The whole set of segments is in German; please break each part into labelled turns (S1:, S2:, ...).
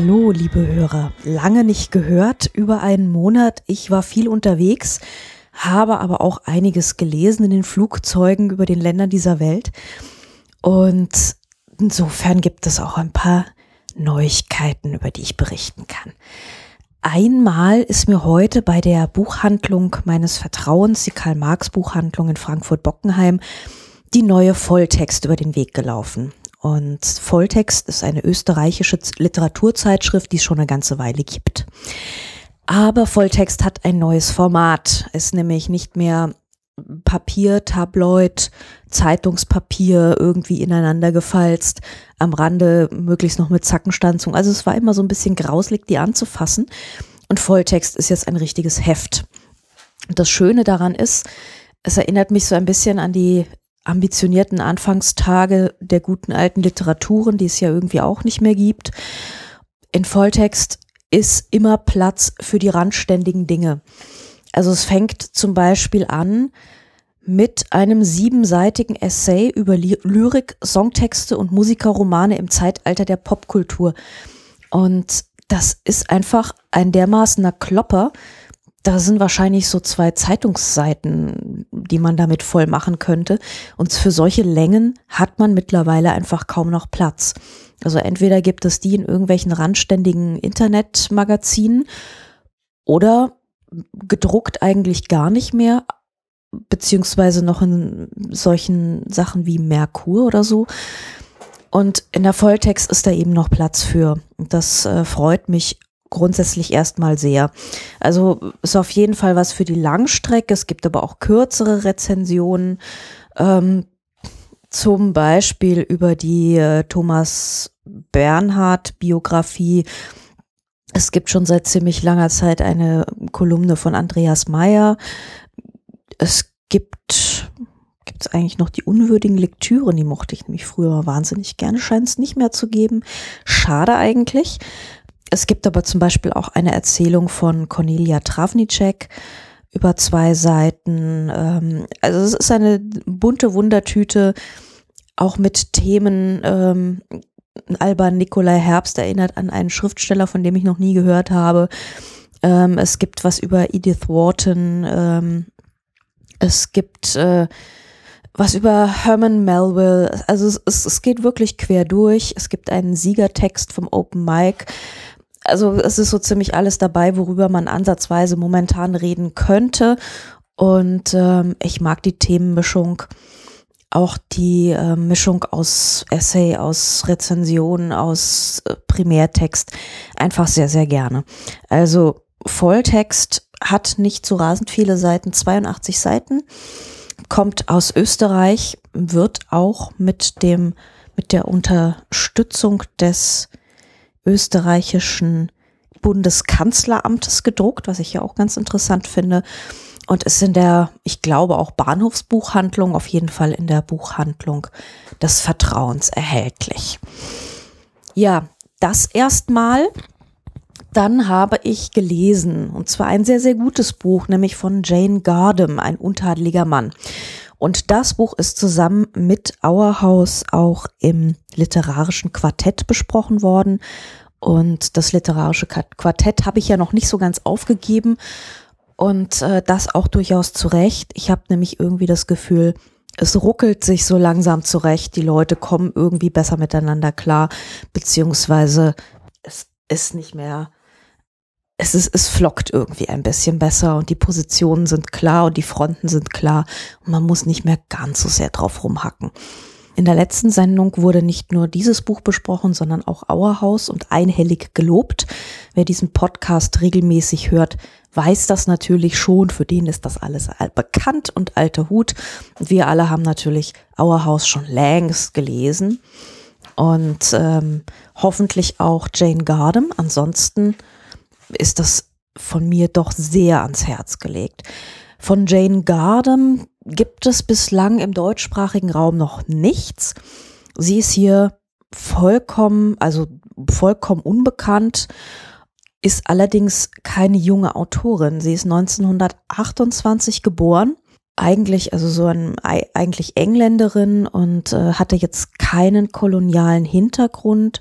S1: Hallo, liebe Hörer. Lange nicht gehört, über einen Monat. Ich war viel unterwegs, habe aber auch einiges gelesen in den Flugzeugen über den Ländern dieser Welt. Und insofern gibt es auch ein paar Neuigkeiten, über die ich berichten kann. Einmal ist mir heute bei der Buchhandlung meines Vertrauens, die Karl-Marx Buchhandlung in Frankfurt-Bockenheim, die neue Volltext über den Weg gelaufen. Und Volltext ist eine österreichische Literaturzeitschrift, die es schon eine ganze Weile gibt. Aber Volltext hat ein neues Format, ist nämlich nicht mehr Papier, Tabloid, Zeitungspapier irgendwie ineinander gefalzt, am Rande möglichst noch mit Zackenstanzung. Also es war immer so ein bisschen grauslig, die anzufassen. Und Volltext ist jetzt ein richtiges Heft. Und das Schöne daran ist, es erinnert mich so ein bisschen an die ambitionierten Anfangstage der guten alten Literaturen, die es ja irgendwie auch nicht mehr gibt. In Volltext ist immer Platz für die randständigen Dinge. Also es fängt zum Beispiel an mit einem siebenseitigen Essay über Lyrik, Songtexte und Musikerromane im Zeitalter der Popkultur. Und das ist einfach ein dermaßener Klopper, da sind wahrscheinlich so zwei Zeitungsseiten, die man damit voll machen könnte. Und für solche Längen hat man mittlerweile einfach kaum noch Platz. Also entweder gibt es die in irgendwelchen randständigen Internetmagazinen oder gedruckt eigentlich gar nicht mehr, beziehungsweise noch in solchen Sachen wie Merkur oder so. Und in der Volltext ist da eben noch Platz für. Das äh, freut mich grundsätzlich erstmal sehr. Also ist auf jeden Fall was für die Langstrecke. Es gibt aber auch kürzere Rezensionen, ähm, zum Beispiel über die äh, Thomas Bernhard Biografie. Es gibt schon seit ziemlich langer Zeit eine Kolumne von Andreas Meyer. Es gibt gibt es eigentlich noch die unwürdigen Lektüren, die mochte ich nämlich früher wahnsinnig gerne, scheint es nicht mehr zu geben. Schade eigentlich. Es gibt aber zum Beispiel auch eine Erzählung von Cornelia Travnicek über zwei Seiten. Ähm, also es ist eine bunte Wundertüte, auch mit Themen. Ähm, Alban Nikolai Herbst erinnert an einen Schriftsteller, von dem ich noch nie gehört habe. Ähm, es gibt was über Edith Wharton. es gibt äh, was über Herman Melville. Also es, es, geht wirklich quer durch. Es gibt einen Siegertext vom Open Mic also es ist so ziemlich alles dabei, worüber man ansatzweise momentan reden könnte. Und ähm, ich mag die Themenmischung, auch die äh, Mischung aus Essay, aus Rezension, aus äh, Primärtext einfach sehr, sehr gerne. Also Volltext hat nicht so rasend viele Seiten, 82 Seiten, kommt aus Österreich, wird auch mit dem, mit der Unterstützung des österreichischen Bundeskanzleramtes gedruckt, was ich ja auch ganz interessant finde. Und ist in der, ich glaube auch Bahnhofsbuchhandlung, auf jeden Fall in der Buchhandlung des Vertrauens erhältlich. Ja, das erstmal. Dann habe ich gelesen, und zwar ein sehr, sehr gutes Buch, nämlich von Jane Gardam, ein untadeliger Mann. Und das Buch ist zusammen mit Auerhaus auch im literarischen Quartett besprochen worden. Und das literarische Quartett habe ich ja noch nicht so ganz aufgegeben. Und äh, das auch durchaus zu Recht. Ich habe nämlich irgendwie das Gefühl, es ruckelt sich so langsam zurecht. Die Leute kommen irgendwie besser miteinander klar, beziehungsweise es ist nicht mehr, es ist, es flockt irgendwie ein bisschen besser und die Positionen sind klar und die Fronten sind klar und man muss nicht mehr ganz so sehr drauf rumhacken. In der letzten Sendung wurde nicht nur dieses Buch besprochen, sondern auch Auerhaus und einhellig gelobt. Wer diesen Podcast regelmäßig hört, weiß das natürlich schon. Für den ist das alles bekannt und alter Hut. Und wir alle haben natürlich Auerhaus schon längst gelesen. Und ähm, hoffentlich auch Jane Gardam. Ansonsten ist das von mir doch sehr ans Herz gelegt. Von Jane Gardam gibt es bislang im deutschsprachigen Raum noch nichts. Sie ist hier vollkommen, also vollkommen unbekannt, ist allerdings keine junge Autorin. Sie ist 1928 geboren, eigentlich, also so ein, eigentlich Engländerin und äh, hatte jetzt keinen kolonialen Hintergrund,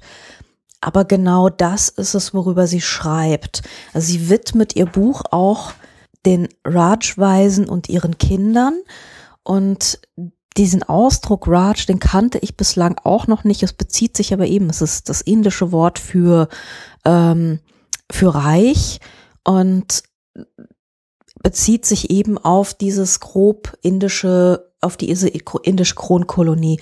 S1: Aber genau das ist es, worüber sie schreibt. Also sie widmet ihr Buch auch den Raj-Weisen und ihren Kindern. Und diesen Ausdruck Raj, den kannte ich bislang auch noch nicht. Es bezieht sich aber eben, es ist das indische Wort für, ähm, für reich und bezieht sich eben auf dieses grob indische, auf die indische Kronkolonie.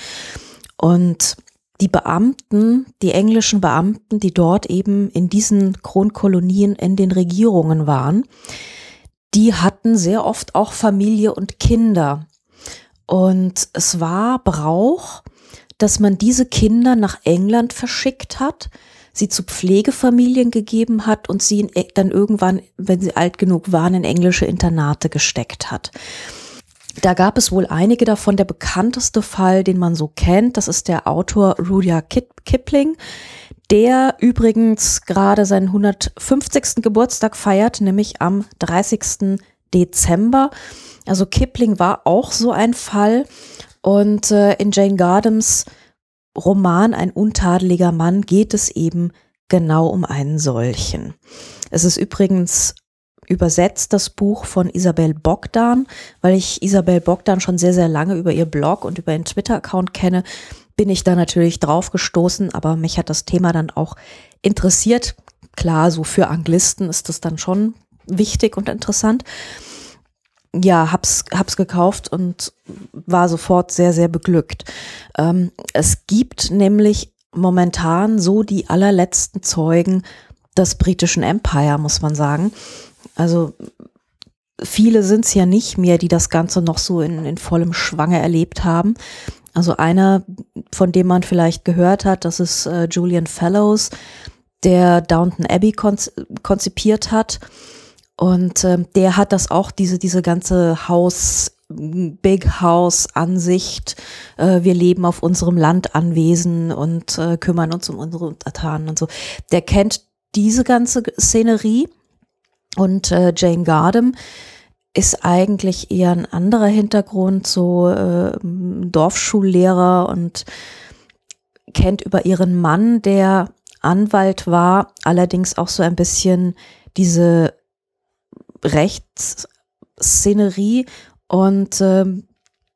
S1: Und die Beamten, die englischen Beamten, die dort eben in diesen Kronkolonien in den Regierungen waren, die hatten sehr oft auch Familie und Kinder. Und es war Brauch, dass man diese Kinder nach England verschickt hat, sie zu Pflegefamilien gegeben hat und sie dann irgendwann, wenn sie alt genug waren, in englische Internate gesteckt hat. Da gab es wohl einige davon. Der bekannteste Fall, den man so kennt, das ist der Autor Rudyard Kipling, der übrigens gerade seinen 150. Geburtstag feiert, nämlich am 30. Dezember. Also Kipling war auch so ein Fall. Und äh, in Jane Gardens Roman Ein untadeliger Mann geht es eben genau um einen solchen. Es ist übrigens übersetzt das Buch von Isabel Bogdan, weil ich Isabel Bogdan schon sehr, sehr lange über ihr Blog und über ihren Twitter-Account kenne, bin ich da natürlich drauf gestoßen, aber mich hat das Thema dann auch interessiert. Klar, so für Anglisten ist das dann schon wichtig und interessant. Ja, hab's, hab's gekauft und war sofort sehr, sehr beglückt. Ähm, es gibt nämlich momentan so die allerletzten Zeugen des britischen Empire, muss man sagen. Also viele sind es ja nicht mehr, die das Ganze noch so in, in vollem Schwange erlebt haben. Also einer, von dem man vielleicht gehört hat, das ist äh, Julian Fellows, der Downton Abbey konzipiert hat. Und äh, der hat das auch, diese, diese ganze Haus, Big House Ansicht. Äh, wir leben auf unserem Landanwesen und äh, kümmern uns um unsere Untertanen und so. Der kennt diese ganze Szenerie und äh, Jane Gardem ist eigentlich eher ein anderer Hintergrund, so äh, Dorfschullehrer und kennt über ihren Mann, der Anwalt war, allerdings auch so ein bisschen diese Rechtsszenerie. Und äh,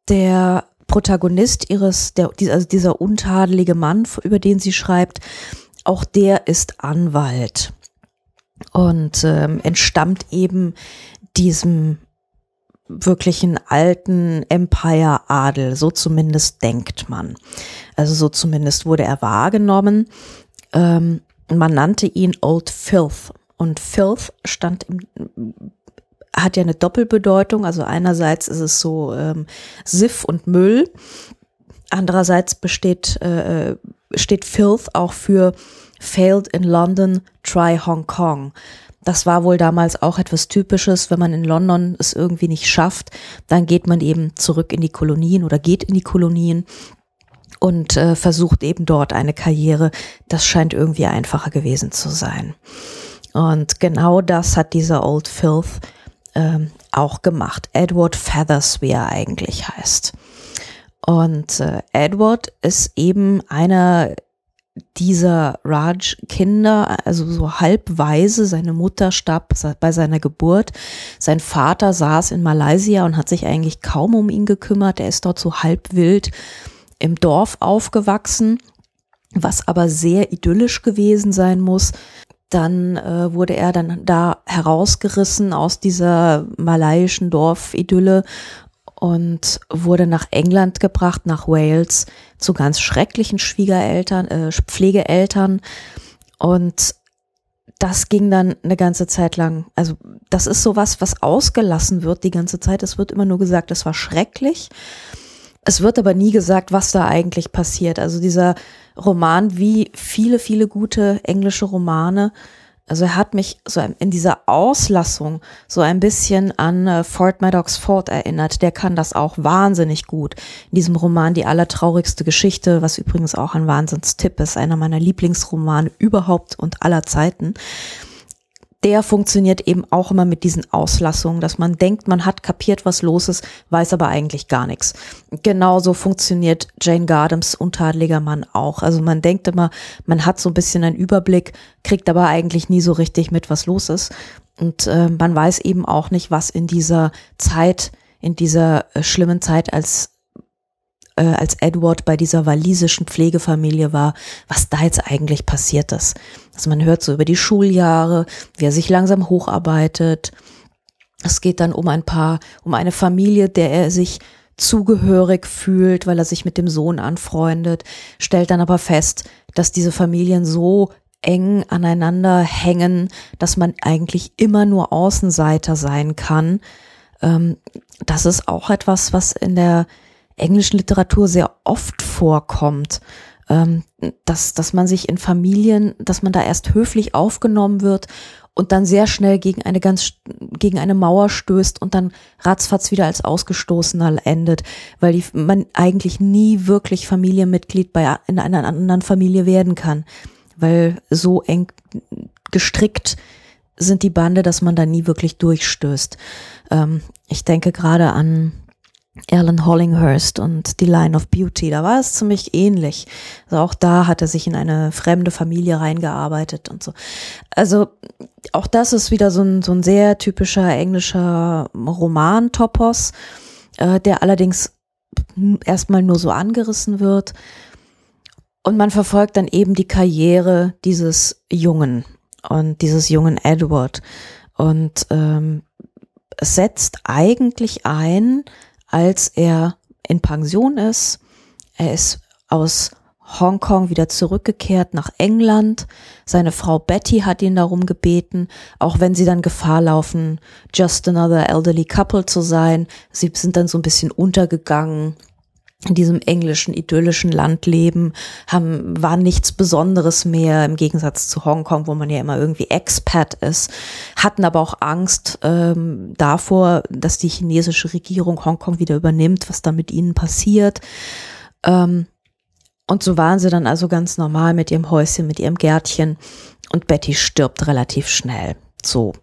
S1: der Protagonist ihres, der, also dieser untadelige Mann, über den sie schreibt, auch der ist Anwalt und ähm, entstammt eben diesem wirklichen alten Empire-Adel, so zumindest denkt man. Also so zumindest wurde er wahrgenommen. Ähm, man nannte ihn Old Filth und Filth stand im, hat ja eine Doppelbedeutung. Also einerseits ist es so ähm, Siff und Müll. Andererseits besteht, äh, äh steht Filth auch für Failed in London, Try Hong Kong. Das war wohl damals auch etwas Typisches, wenn man in London es irgendwie nicht schafft, dann geht man eben zurück in die Kolonien oder geht in die Kolonien und äh, versucht eben dort eine Karriere. Das scheint irgendwie einfacher gewesen zu sein. Und genau das hat dieser Old Filth ähm, auch gemacht. Edward Feathers, wie er eigentlich heißt. Und äh, Edward ist eben einer dieser Raj-Kinder, also so halbweise, seine Mutter starb bei seiner Geburt, sein Vater saß in Malaysia und hat sich eigentlich kaum um ihn gekümmert, er ist dort so halb wild im Dorf aufgewachsen, was aber sehr idyllisch gewesen sein muss. Dann äh, wurde er dann da herausgerissen aus dieser malaiischen Dorfidylle und wurde nach England gebracht, nach Wales, zu ganz schrecklichen Schwiegereltern, äh, Pflegeeltern. Und das ging dann eine ganze Zeit lang. Also das ist sowas, was ausgelassen wird die ganze Zeit. Es wird immer nur gesagt, es war schrecklich. Es wird aber nie gesagt, was da eigentlich passiert. Also dieser Roman, wie viele, viele gute englische Romane, also er hat mich so in dieser Auslassung so ein bisschen an äh, Fort Maddox Ford erinnert. Der kann das auch wahnsinnig gut. In diesem Roman Die allertraurigste Geschichte, was übrigens auch ein Wahnsinnstipp ist, einer meiner Lieblingsromane überhaupt und aller Zeiten. Der funktioniert eben auch immer mit diesen Auslassungen, dass man denkt, man hat kapiert, was los ist, weiß aber eigentlich gar nichts. Genauso funktioniert Jane Gardams untadeliger Mann auch. Also man denkt immer, man hat so ein bisschen einen Überblick, kriegt aber eigentlich nie so richtig mit, was los ist. Und äh, man weiß eben auch nicht, was in dieser Zeit, in dieser äh, schlimmen Zeit als äh, als Edward bei dieser walisischen Pflegefamilie war, was da jetzt eigentlich passiert ist. Also man hört so über die Schuljahre, wie er sich langsam hocharbeitet. Es geht dann um ein paar, um eine Familie, der er sich zugehörig fühlt, weil er sich mit dem Sohn anfreundet, stellt dann aber fest, dass diese Familien so eng aneinander hängen, dass man eigentlich immer nur Außenseiter sein kann. Ähm, das ist auch etwas, was in der englischen Literatur sehr oft vorkommt, ähm, dass, dass man sich in Familien, dass man da erst höflich aufgenommen wird und dann sehr schnell gegen eine ganz, gegen eine Mauer stößt und dann ratzfatz wieder als Ausgestoßener endet, weil die, man eigentlich nie wirklich Familienmitglied bei, in einer anderen Familie werden kann, weil so eng gestrickt sind die Bande, dass man da nie wirklich durchstößt. Ähm, ich denke gerade an Alan Hollinghurst und die Line of Beauty, da war es ziemlich ähnlich. Also auch da hat er sich in eine fremde Familie reingearbeitet und so. Also auch das ist wieder so ein, so ein sehr typischer englischer Roman-Topos, äh, der allerdings erstmal nur so angerissen wird. Und man verfolgt dann eben die Karriere dieses Jungen und dieses jungen Edward und ähm, setzt eigentlich ein, als er in Pension ist. Er ist aus Hongkong wieder zurückgekehrt nach England. Seine Frau Betty hat ihn darum gebeten, auch wenn sie dann Gefahr laufen, just another elderly couple zu sein. Sie sind dann so ein bisschen untergegangen in diesem englischen, idyllischen Landleben, haben, war nichts Besonderes mehr im Gegensatz zu Hongkong, wo man ja immer irgendwie Expat ist, hatten aber auch Angst ähm, davor, dass die chinesische Regierung Hongkong wieder übernimmt, was dann mit ihnen passiert. Ähm, und so waren sie dann also ganz normal mit ihrem Häuschen, mit ihrem Gärtchen und Betty stirbt relativ schnell. So.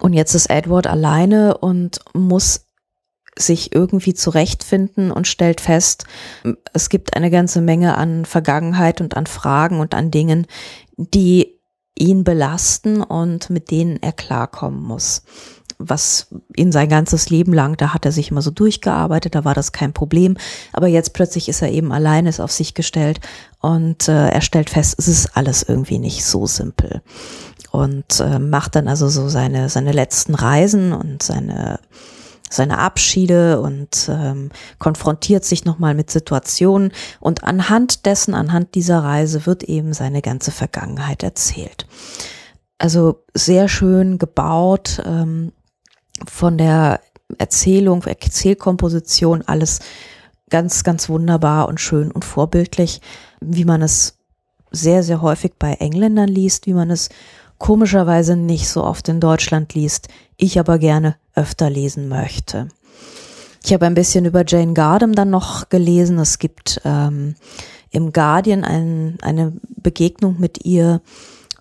S1: Und jetzt ist Edward alleine und muss sich irgendwie zurechtfinden und stellt fest, es gibt eine ganze Menge an Vergangenheit und an Fragen und an Dingen, die ihn belasten und mit denen er klarkommen muss. Was ihn sein ganzes Leben lang, da hat er sich immer so durchgearbeitet, da war das kein Problem. Aber jetzt plötzlich ist er eben allein, ist auf sich gestellt und äh, er stellt fest, es ist alles irgendwie nicht so simpel. Und äh, macht dann also so seine, seine letzten Reisen und seine seine Abschiede und ähm, konfrontiert sich nochmal mit Situationen und anhand dessen, anhand dieser Reise wird eben seine ganze Vergangenheit erzählt. Also sehr schön gebaut ähm, von der Erzählung, Erzählkomposition, alles ganz, ganz wunderbar und schön und vorbildlich, wie man es sehr, sehr häufig bei Engländern liest, wie man es komischerweise nicht so oft in Deutschland liest, ich aber gerne öfter lesen möchte. Ich habe ein bisschen über Jane Gardam dann noch gelesen. Es gibt ähm, im Guardian ein, eine Begegnung mit ihr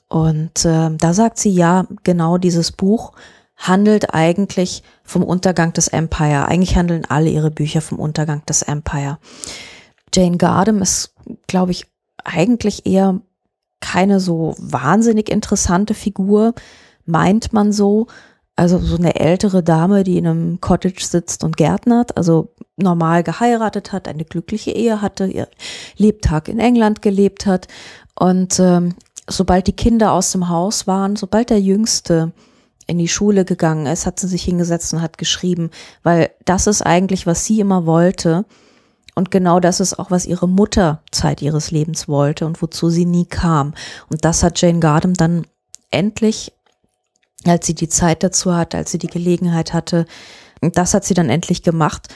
S1: und äh, da sagt sie ja, genau dieses Buch handelt eigentlich vom Untergang des Empire. Eigentlich handeln alle ihre Bücher vom Untergang des Empire. Jane Gardam ist, glaube ich, eigentlich eher keine so wahnsinnig interessante Figur, meint man so. Also so eine ältere Dame, die in einem Cottage sitzt und gärtnert, also normal geheiratet hat, eine glückliche Ehe hatte, ihr Lebtag in England gelebt hat. Und ähm, sobald die Kinder aus dem Haus waren, sobald der Jüngste in die Schule gegangen ist, hat sie sich hingesetzt und hat geschrieben, weil das ist eigentlich, was sie immer wollte. Und genau das ist auch, was ihre Mutter Zeit ihres Lebens wollte und wozu sie nie kam. Und das hat Jane Gardam dann endlich als sie die Zeit dazu hatte, als sie die Gelegenheit hatte. Das hat sie dann endlich gemacht.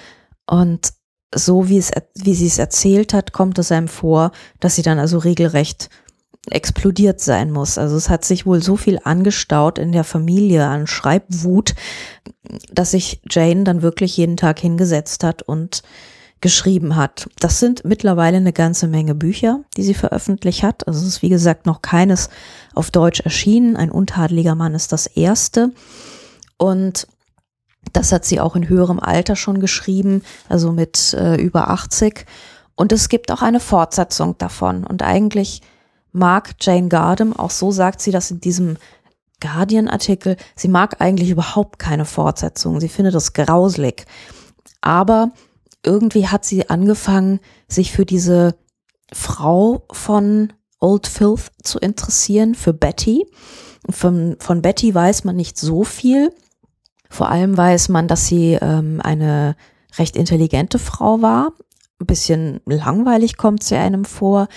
S1: Und so wie es, wie sie es erzählt hat, kommt es einem vor, dass sie dann also regelrecht explodiert sein muss. Also es hat sich wohl so viel angestaut in der Familie an Schreibwut, dass sich Jane dann wirklich jeden Tag hingesetzt hat und geschrieben hat. Das sind mittlerweile eine ganze Menge Bücher, die sie veröffentlicht hat. Also es ist wie gesagt noch keines auf Deutsch erschienen. Ein untadeliger Mann ist das erste. Und das hat sie auch in höherem Alter schon geschrieben, also mit äh, über 80. Und es gibt auch eine Fortsetzung davon. Und eigentlich mag Jane Gardam, auch so sagt sie das in diesem Guardian-Artikel, sie mag eigentlich überhaupt keine Fortsetzung. Sie findet das grauslig. Aber irgendwie hat sie angefangen, sich für diese Frau von Old Filth zu interessieren, für Betty. Von, von Betty weiß man nicht so viel. Vor allem weiß man, dass sie ähm, eine recht intelligente Frau war. Ein bisschen langweilig kommt sie einem vor.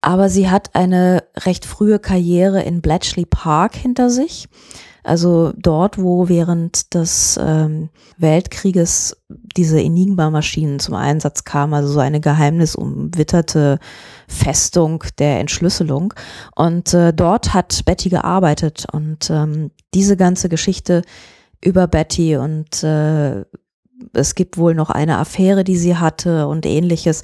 S1: Aber sie hat eine recht frühe Karriere in Bletchley Park hinter sich. Also dort, wo während des ähm, Weltkrieges diese Enigma-Maschinen zum Einsatz kamen, also so eine geheimnisumwitterte Festung der Entschlüsselung. Und äh, dort hat Betty gearbeitet und ähm, diese ganze Geschichte über Betty und äh, es gibt wohl noch eine Affäre, die sie hatte und ähnliches.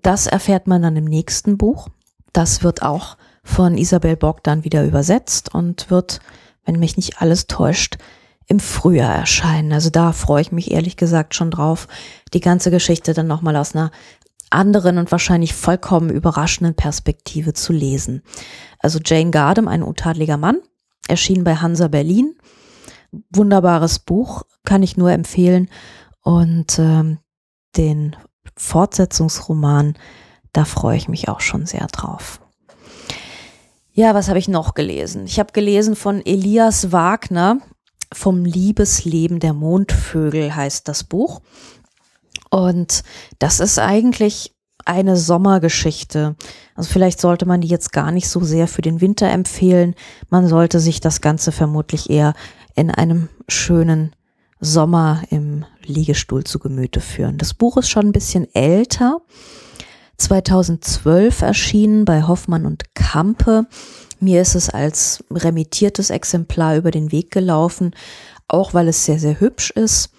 S1: Das erfährt man dann im nächsten Buch. Das wird auch von Isabel Bock dann wieder übersetzt und wird wenn mich nicht alles täuscht, im Frühjahr erscheinen. Also da freue ich mich ehrlich gesagt schon drauf, die ganze Geschichte dann nochmal aus einer anderen und wahrscheinlich vollkommen überraschenden Perspektive zu lesen. Also Jane Gardem, ein untadeliger Mann, erschien bei Hansa Berlin. Wunderbares Buch, kann ich nur empfehlen. Und ähm, den Fortsetzungsroman, da freue ich mich auch schon sehr drauf. Ja, was habe ich noch gelesen? Ich habe gelesen von Elias Wagner, vom Liebesleben der Mondvögel heißt das Buch. Und das ist eigentlich eine Sommergeschichte. Also vielleicht sollte man die jetzt gar nicht so sehr für den Winter empfehlen. Man sollte sich das Ganze vermutlich eher in einem schönen Sommer im Liegestuhl zu Gemüte führen. Das Buch ist schon ein bisschen älter. 2012 erschienen bei Hoffmann und Kampe. Mir ist es als remittiertes Exemplar über den Weg gelaufen, auch weil es sehr, sehr hübsch ist.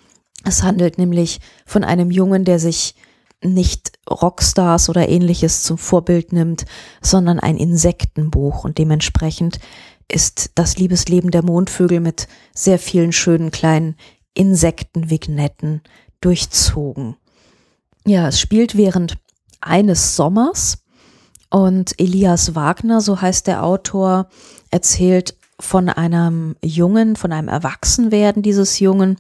S1: Es handelt nämlich von einem Jungen, der sich nicht Rockstars oder ähnliches zum Vorbild nimmt, sondern ein Insektenbuch und dementsprechend ist das Liebesleben der Mondvögel mit sehr vielen schönen kleinen Insektenvignetten durchzogen. Ja, es spielt während eines Sommers. Und Elias Wagner, so heißt der Autor, erzählt von einem Jungen, von einem Erwachsenwerden dieses Jungen.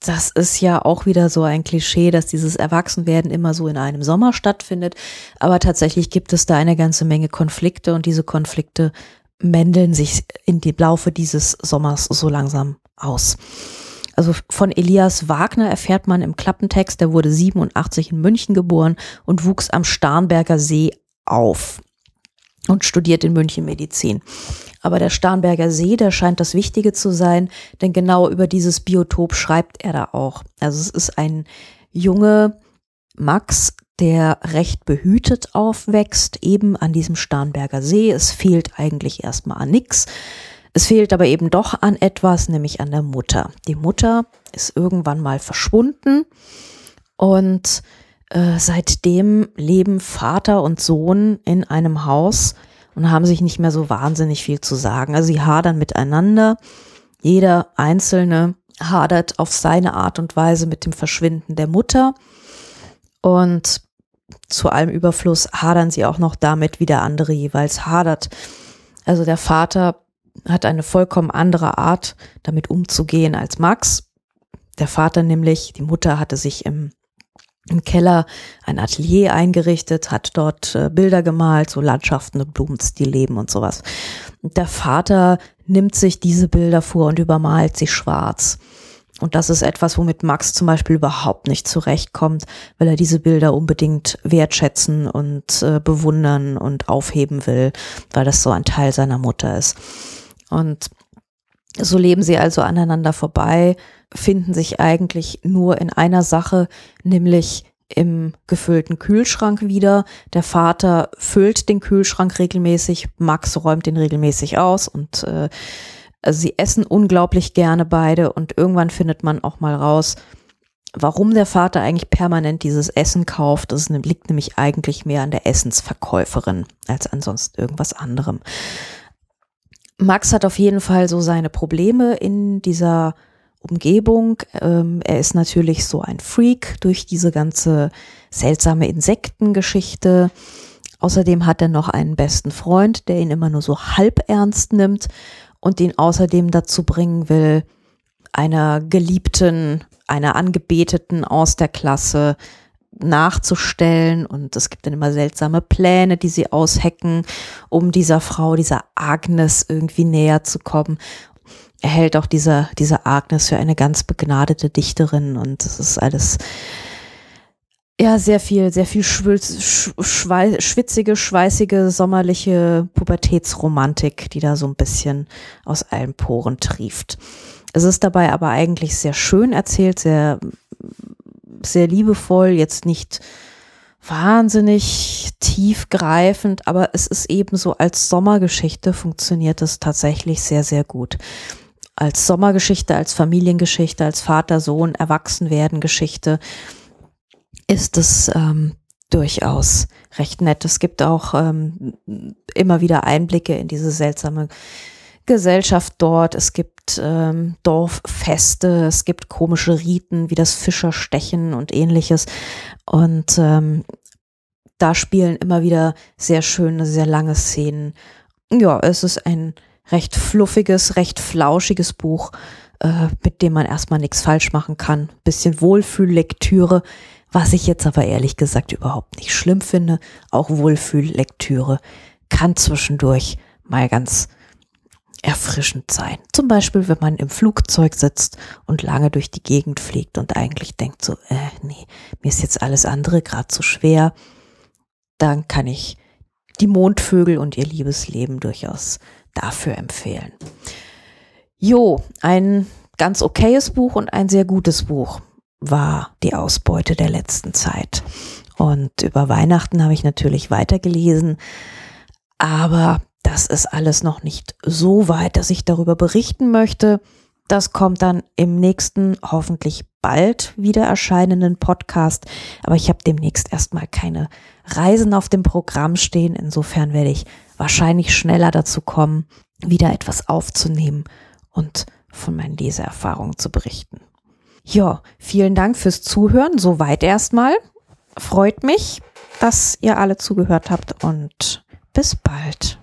S1: Das ist ja auch wieder so ein Klischee, dass dieses Erwachsenwerden immer so in einem Sommer stattfindet. Aber tatsächlich gibt es da eine ganze Menge Konflikte und diese Konflikte mändeln sich in die Laufe dieses Sommers so langsam aus. Also von Elias Wagner erfährt man im Klappentext, der wurde 87 in München geboren und wuchs am Starnberger See auf und studiert in München Medizin. Aber der Starnberger See, der scheint das Wichtige zu sein, denn genau über dieses Biotop schreibt er da auch. Also es ist ein Junge Max, der recht behütet aufwächst, eben an diesem Starnberger See. Es fehlt eigentlich erstmal an nichts. Es fehlt aber eben doch an etwas, nämlich an der Mutter. Die Mutter ist irgendwann mal verschwunden und äh, seitdem leben Vater und Sohn in einem Haus und haben sich nicht mehr so wahnsinnig viel zu sagen. Also sie hadern miteinander. Jeder Einzelne hadert auf seine Art und Weise mit dem Verschwinden der Mutter. Und zu allem Überfluss hadern sie auch noch damit, wie der andere jeweils hadert. Also der Vater hat eine vollkommen andere Art, damit umzugehen als Max. Der Vater nämlich, die Mutter hatte sich im, im Keller ein Atelier eingerichtet, hat dort äh, Bilder gemalt, so Landschaften und Blumenstillleben und sowas. Und der Vater nimmt sich diese Bilder vor und übermalt sie schwarz. Und das ist etwas, womit Max zum Beispiel überhaupt nicht zurechtkommt, weil er diese Bilder unbedingt wertschätzen und äh, bewundern und aufheben will, weil das so ein Teil seiner Mutter ist. Und so leben sie also aneinander vorbei, finden sich eigentlich nur in einer Sache, nämlich im gefüllten Kühlschrank wieder. Der Vater füllt den Kühlschrank regelmäßig, Max räumt den regelmäßig aus und äh, sie essen unglaublich gerne beide und irgendwann findet man auch mal raus, warum der Vater eigentlich permanent dieses Essen kauft. Das liegt nämlich eigentlich mehr an der Essensverkäuferin als an sonst irgendwas anderem. Max hat auf jeden Fall so seine Probleme in dieser Umgebung. Ähm, er ist natürlich so ein Freak durch diese ganze seltsame Insektengeschichte. Außerdem hat er noch einen besten Freund, der ihn immer nur so halb ernst nimmt und ihn außerdem dazu bringen will, einer Geliebten, einer Angebeteten aus der Klasse nachzustellen und es gibt dann immer seltsame Pläne, die sie aushecken, um dieser Frau, dieser Agnes irgendwie näher zu kommen. Er hält auch diese, diese Agnes für eine ganz begnadete Dichterin und es ist alles ja, sehr viel, sehr viel schwülz, schwei schwitzige, schweißige, sommerliche Pubertätsromantik, die da so ein bisschen aus allen Poren trieft. Es ist dabei aber eigentlich sehr schön erzählt, sehr, sehr liebevoll, jetzt nicht wahnsinnig tiefgreifend, aber es ist eben so als Sommergeschichte funktioniert es tatsächlich sehr, sehr gut. Als Sommergeschichte, als Familiengeschichte, als Vater-Sohn, Erwachsenwerden-Geschichte ist es ähm, durchaus recht nett. Es gibt auch ähm, immer wieder Einblicke in diese seltsame Gesellschaft dort. Es gibt ähm, Dorffeste, es gibt komische Riten wie das Fischerstechen und ähnliches. Und ähm, da spielen immer wieder sehr schöne, sehr lange Szenen. Ja, es ist ein recht fluffiges, recht flauschiges Buch, äh, mit dem man erstmal nichts falsch machen kann. Bisschen Wohlfühllektüre was ich jetzt aber ehrlich gesagt überhaupt nicht schlimm finde. Auch Wohlfühllektüre kann zwischendurch mal ganz erfrischend sein. Zum Beispiel, wenn man im Flugzeug sitzt und lange durch die Gegend fliegt und eigentlich denkt so, äh, nee, mir ist jetzt alles andere gerade zu schwer. Dann kann ich die Mondvögel und ihr Liebesleben durchaus dafür empfehlen. Jo, ein ganz okayes Buch und ein sehr gutes Buch war die Ausbeute der letzten Zeit. Und über Weihnachten habe ich natürlich weitergelesen, aber das ist alles noch nicht so weit, dass ich darüber berichten möchte. Das kommt dann im nächsten, hoffentlich bald wieder erscheinenden Podcast. Aber ich habe demnächst erstmal keine Reisen auf dem Programm stehen. Insofern werde ich wahrscheinlich schneller dazu kommen, wieder etwas aufzunehmen und von meinen Leseerfahrungen zu berichten. Ja, vielen Dank fürs Zuhören. Soweit erstmal. Freut mich, dass ihr alle zugehört habt und bis bald.